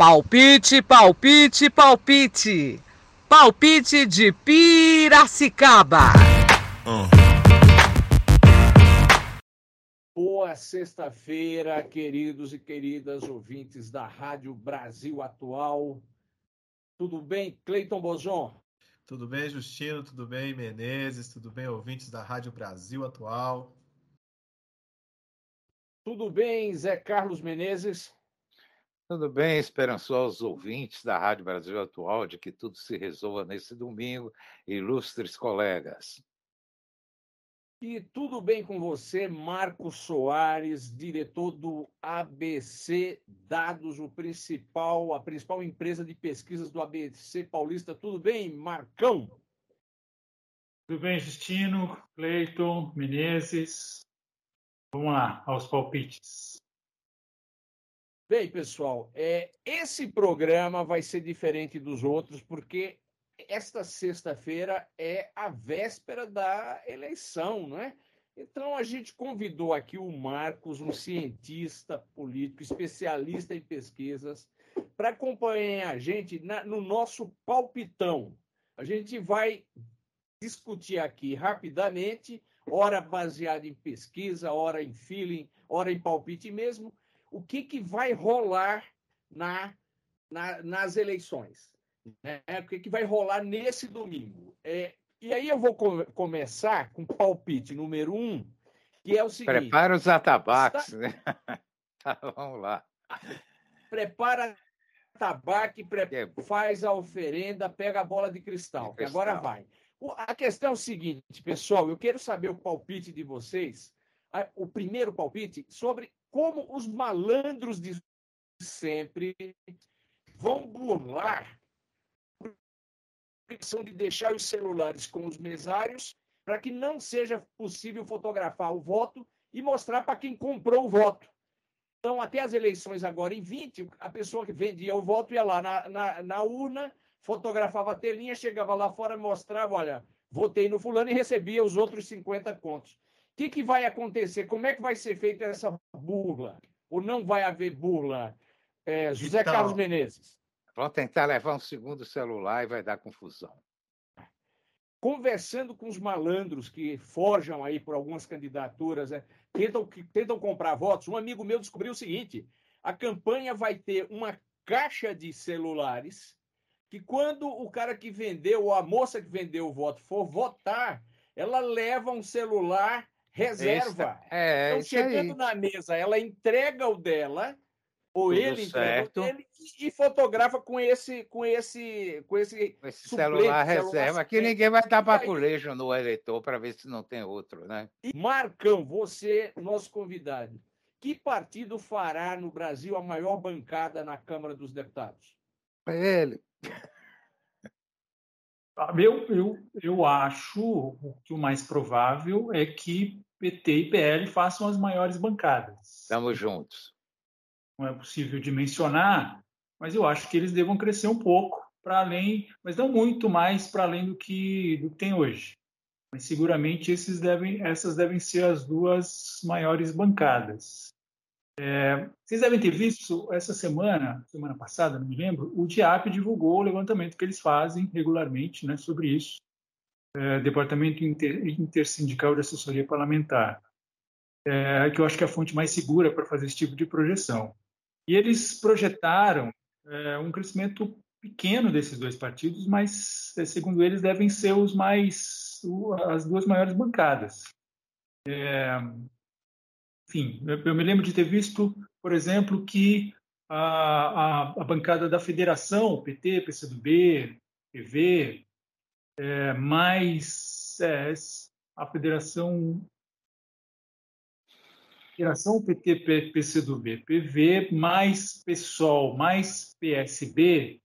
Palpite, palpite, palpite. Palpite de Piracicaba. Boa sexta-feira, queridos e queridas ouvintes da Rádio Brasil Atual. Tudo bem, Cleiton Bozon? Tudo bem, Justino? Tudo bem, Menezes? Tudo bem, ouvintes da Rádio Brasil Atual? Tudo bem, Zé Carlos Menezes? Tudo bem, esperançosos ouvintes da Rádio Brasil Atual, de que tudo se resolva nesse domingo, ilustres colegas. E tudo bem com você, Marcos Soares, diretor do ABC Dados, o principal, a principal empresa de pesquisas do ABC Paulista. Tudo bem, Marcão? Tudo bem, Justino, Cleiton, Menezes. Vamos lá, aos palpites. Bem, pessoal, é, esse programa vai ser diferente dos outros, porque esta sexta-feira é a véspera da eleição, não é? Então, a gente convidou aqui o Marcos, um cientista político, especialista em pesquisas, para acompanhar a gente na, no nosso palpitão. A gente vai discutir aqui rapidamente, hora baseada em pesquisa, hora em feeling, hora em palpite mesmo, o que, que vai rolar na, na, nas eleições. Né? O que, que vai rolar nesse domingo. É, e aí eu vou com, começar com o palpite número um, que é o seguinte... Prepara os atabaques, está... né? tá, vamos lá. Prepara tabaque, pre... faz a oferenda, pega a bola de cristal, de cristal. agora vai. A questão é o seguinte, pessoal, eu quero saber o palpite de vocês, o primeiro palpite, sobre como os malandros de sempre vão burlar a questão de deixar os celulares com os mesários para que não seja possível fotografar o voto e mostrar para quem comprou o voto. Então, até as eleições agora em 20, a pessoa que vendia o voto ia lá na, na, na urna, fotografava a telinha, chegava lá fora, mostrava, olha, votei no fulano e recebia os outros 50 contos que, que vai acontecer? Como é que vai ser feita essa burla? Ou não vai haver burla? É, José então, Carlos Menezes. Vão tentar levar um segundo celular e vai dar confusão. Conversando com os malandros que forjam aí por algumas candidaturas, né, tentam, tentam comprar votos, um amigo meu descobriu o seguinte: a campanha vai ter uma caixa de celulares que quando o cara que vendeu ou a moça que vendeu o voto for votar, ela leva um celular reserva. É, então, chegando aí. na mesa, ela entrega o dela, ou Tudo ele entrega o dele, e fotografa com esse, com esse, com esse, esse celular reserva, que ninguém vai dar baculejo no eleitor para ver se não tem outro, né? E Marcão, você, nosso convidado, que partido fará no Brasil a maior bancada na Câmara dos Deputados? Ele. Eu, eu, eu acho que o mais provável é que PT e PL façam as maiores bancadas. Estamos juntos. Não é possível dimensionar, mas eu acho que eles devam crescer um pouco para além, mas não muito mais para além do que, do que tem hoje. Mas seguramente devem, essas devem ser as duas maiores bancadas. É, vocês devem ter visto essa semana, semana passada, não me lembro, o DIAP divulgou o levantamento que eles fazem regularmente né, sobre isso, é, Departamento Inter, Intersindical de Assessoria Parlamentar, é, que eu acho que é a fonte mais segura para fazer esse tipo de projeção. E eles projetaram é, um crescimento pequeno desses dois partidos, mas, é, segundo eles, devem ser os mais, as duas maiores bancadas. É, enfim, eu me lembro de ter visto, por exemplo, que a, a, a bancada da federação, PT, PCdoB, PV, é, mais é, a federação federação PT-PCdoB, PV mais PSOL mais PSB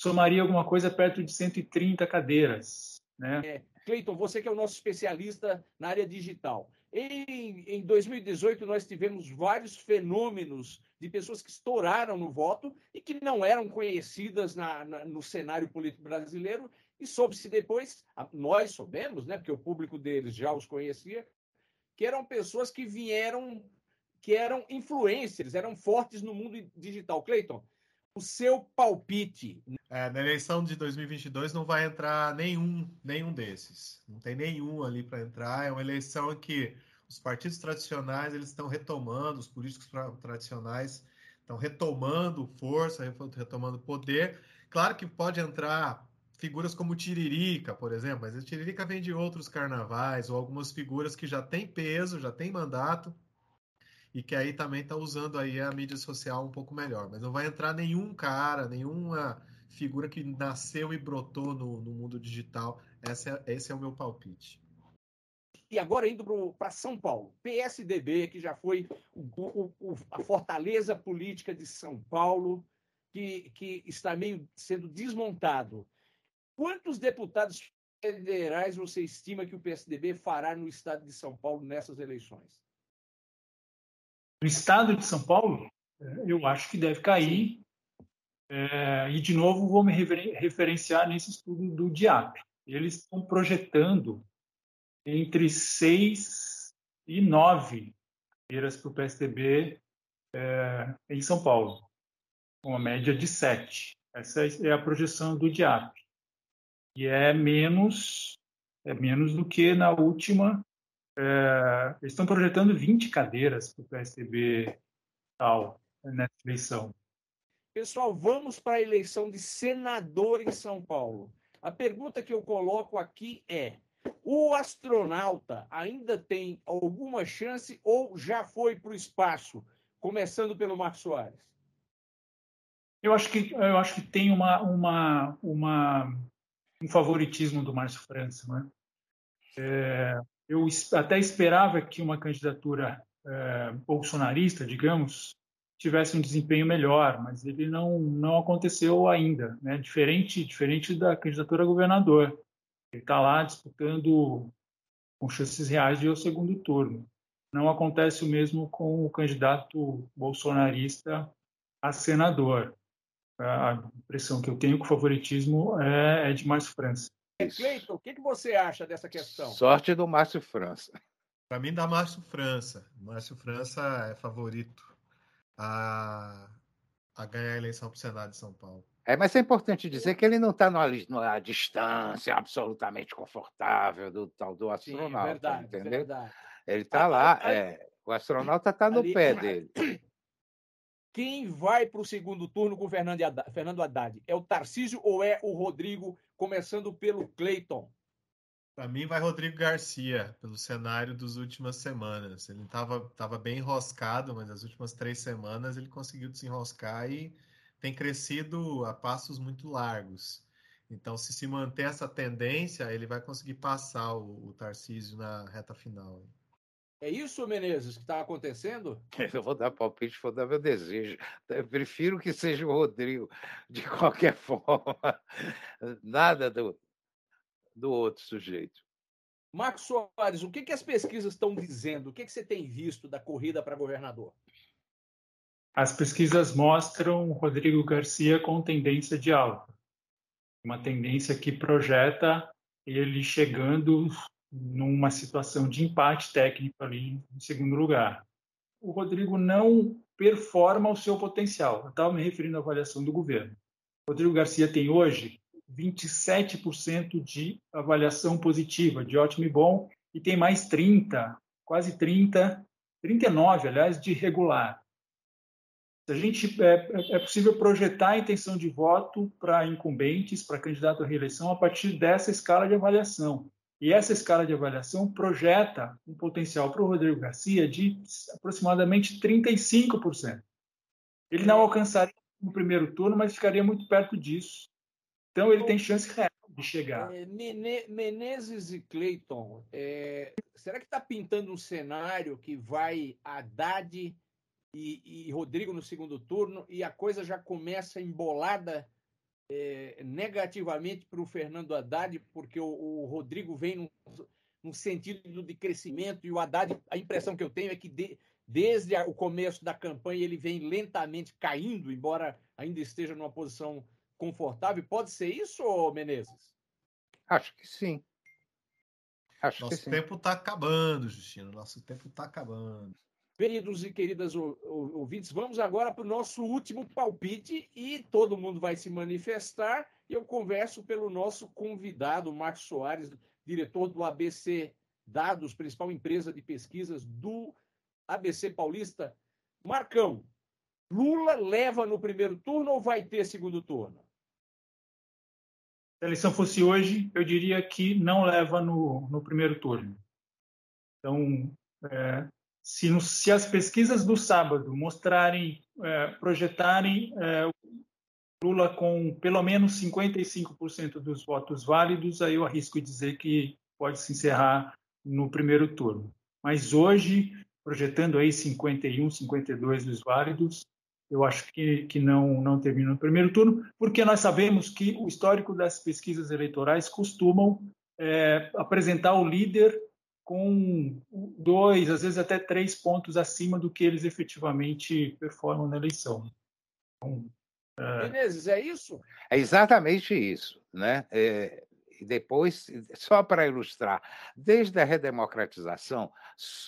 somaria alguma coisa perto de 130 cadeiras. Né? É, Cleiton, você que é o nosso especialista na área digital. Em, em 2018, nós tivemos vários fenômenos de pessoas que estouraram no voto e que não eram conhecidas na, na, no cenário político brasileiro, e soube-se depois, nós soubemos, né, porque o público deles já os conhecia, que eram pessoas que vieram, que eram influencers, eram fortes no mundo digital. Cleiton, o seu palpite. É, na eleição de 2022 não vai entrar nenhum, nenhum desses. Não tem nenhum ali para entrar. É uma eleição em que os partidos tradicionais eles estão retomando, os políticos tradicionais estão retomando força, retomando poder. Claro que pode entrar figuras como Tiririca, por exemplo, mas Tiririca vem de outros carnavais, ou algumas figuras que já têm peso, já têm mandato, e que aí também está usando aí a mídia social um pouco melhor. Mas não vai entrar nenhum cara, nenhuma figura que nasceu e brotou no, no mundo digital. Esse é, esse é o meu palpite. E agora indo para São Paulo, PSDB, que já foi o, o, a fortaleza política de São Paulo, que, que está meio sendo desmontado. Quantos deputados federais você estima que o PSDB fará no estado de São Paulo nessas eleições? No estado de São Paulo, eu acho que deve cair. É, e, de novo, vou me referenciar nesse estudo do DIAP. Eles estão projetando entre seis e nove cadeiras para o PSDB é, em São Paulo, uma média de sete. Essa é a projeção do DIAP. E é menos, é menos do que na última é, eles estão projetando 20 cadeiras para o PSDB tal nessa eleição. Pessoal, vamos para a eleição de senador em São Paulo. A pergunta que eu coloco aqui é: o astronauta ainda tem alguma chance ou já foi para o espaço? Começando pelo Marcos Soares. Eu acho que eu acho que tem uma, uma, uma um favoritismo do Márcio França, né? É, eu até esperava que uma candidatura é, bolsonarista, digamos, tivesse um desempenho melhor, mas ele não não aconteceu ainda, né? Diferente diferente da candidatura a governador, ele está lá disputando com chances reais de ir ao segundo turno. Não acontece o mesmo com o candidato bolsonarista a senador. A impressão que eu tenho que o favoritismo é, é de Márcio França. Cleiton, o que, que você acha dessa questão? Sorte do Márcio França. Para mim, dá Márcio França. Márcio França é favorito a, a ganhar a eleição para o Senado de São Paulo. É, mas é importante dizer que ele não está numa, numa, distância absolutamente confortável do tal do astronauta, Sim, verdade, entendeu? Verdade. Ele está lá, é, o astronauta está no ali, pé dele. Quem vai para o segundo turno com o Fernando Haddad? É o Tarcísio ou é o Rodrigo começando pelo Cleiton. Para mim vai Rodrigo Garcia, pelo cenário das últimas semanas. Ele estava tava bem enroscado, mas as últimas três semanas ele conseguiu desenroscar e tem crescido a passos muito largos. Então, se se manter essa tendência, ele vai conseguir passar o, o Tarcísio na reta final. É isso, Menezes, que está acontecendo? Eu vou dar palpite, vou dar meu desejo. Eu prefiro que seja o Rodrigo, de qualquer forma. Nada do, do outro sujeito. Marcos Soares, o que, que as pesquisas estão dizendo? O que, que você tem visto da corrida para governador? As pesquisas mostram Rodrigo Garcia com tendência de alta. Uma tendência que projeta ele chegando numa situação de empate técnico ali em segundo lugar. O Rodrigo não performa o seu potencial. Eu estava me referindo à avaliação do governo. Rodrigo Garcia tem hoje 27% de avaliação positiva, de ótimo e bom, e tem mais 30, quase 30, 39, aliás, de regular. A gente é, é possível projetar a intenção de voto para incumbentes, para candidato à reeleição, a partir dessa escala de avaliação. E essa escala de avaliação projeta um potencial para o Rodrigo Garcia de aproximadamente 35%. Ele não alcançaria no primeiro turno, mas ficaria muito perto disso. Então, ele tem chance real de chegar. É, Menezes e Cleiton, é, será que está pintando um cenário que vai Haddad e, e, Rodrigo no segundo turno e a coisa já começa embolada é, negativamente para o Fernando Haddad, porque o, o Rodrigo vem num, num, sentido de crescimento e o Haddad, a impressão que eu tenho é que de, desde o começo da campanha ele vem lentamente caindo, embora ainda esteja numa posição confortável. Pode ser isso, Menezes? Acho que sim. Acho Nosso tempo está acabando, Justino. Nosso tempo está acabando. Queridos e queridas ouvintes, vamos agora para o nosso último palpite e todo mundo vai se manifestar. E eu converso pelo nosso convidado, Marcos Soares, diretor do ABC Dados, principal empresa de pesquisas do ABC Paulista. Marcão, Lula leva no primeiro turno ou vai ter segundo turno? Se a eleição fosse hoje, eu diria que não leva no, no primeiro turno. Então, é, se, no, se, as pesquisas do sábado mostrarem, é, projetarem é, Lula com pelo menos 55% dos votos válidos, aí eu arrisco dizer que pode se encerrar no primeiro turno. Mas hoje, projetando aí 51, 52 dos válidos, eu acho que, que não, não termina no primeiro turno, porque nós sabemos que o histórico das pesquisas eleitorais costumam é, apresentar o líder com dois, às vezes até três pontos acima do que eles efetivamente performam na eleição. Então, é... Menezes, é isso? É exatamente isso. Né? É, depois, só para ilustrar, desde a redemocratização,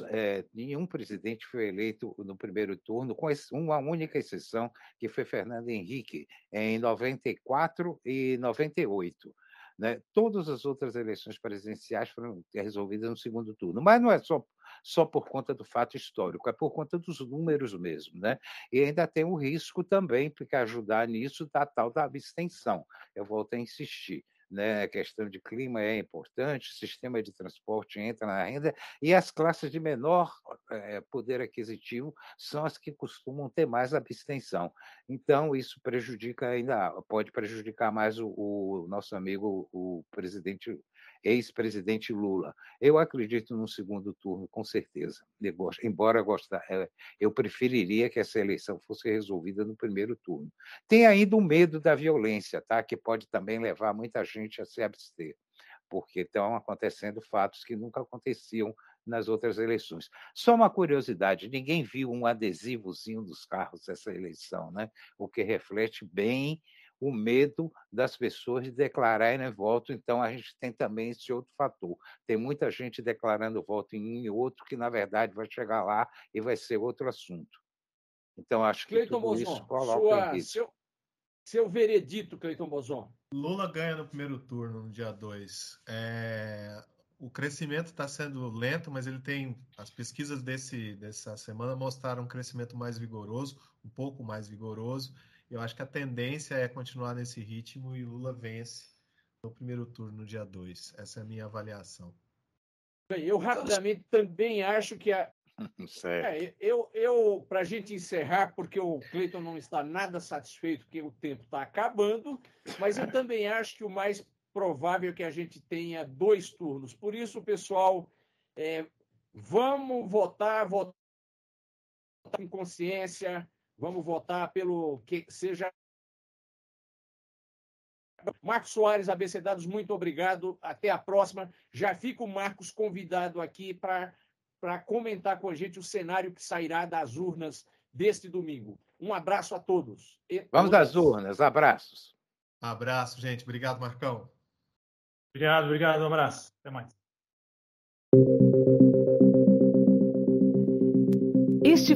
é, nenhum presidente foi eleito no primeiro turno, com uma única exceção, que foi Fernando Henrique, em 94 e 98. Né? Todas as outras eleições presidenciais foram resolvidas no segundo turno, mas não é só, só por conta do fato histórico, é por conta dos números mesmo. Né? E ainda tem o risco também, porque ajudar nisso, da tal da abstenção. Eu volto a insistir né? a questão de clima é importante, o sistema de transporte entra na renda, e as classes de menor é, poder aquisitivo são as que costumam ter mais abstenção. Então, isso prejudica ainda, pode prejudicar mais o, o nosso amigo, o presidente ex-presidente Lula. Eu acredito no segundo turno, com certeza. Embora gostar, é, eu preferiria que essa eleição fosse resolvida no primeiro turno. Tem ainda o medo da violência, tá? que pode também levar muita gente a se abster, porque estão acontecendo fatos que nunca aconteciam nas outras eleições. Só uma curiosidade: ninguém viu um adesivozinho dos carros dessa eleição, né? o que reflete bem o medo das pessoas de declararem voto. Então, a gente tem também esse outro fator. Tem muita gente declarando voto em um e outro que, na verdade, vai chegar lá e vai ser outro assunto. Então, acho que Cleiton tudo Bozon, isso coloca sua, seu, seu veredito, Cleiton Bozon. Lula ganha no primeiro turno, no dia 2. É, o crescimento está sendo lento, mas ele tem. As pesquisas desse, dessa semana mostraram um crescimento mais vigoroso, um pouco mais vigoroso. Eu acho que a tendência é continuar nesse ritmo e Lula vence no primeiro turno, no dia 2. Essa é a minha avaliação. Bem, eu rapidamente também acho que a. É, eu, eu para a gente encerrar, porque o Cleiton não está nada satisfeito, porque o tempo está acabando, mas eu também acho que o mais provável é que a gente tenha dois turnos. Por isso, pessoal, é, vamos votar, votar com consciência, Vamos votar pelo que seja. Marcos Soares, ABC Dados, muito obrigado. Até a próxima. Já fica o Marcos convidado aqui para comentar com a gente o cenário que sairá das urnas deste domingo. Um abraço a todos. Vamos às urnas. Abraços. Abraço, gente. Obrigado, Marcão. Obrigado, obrigado. Um abraço. Até mais.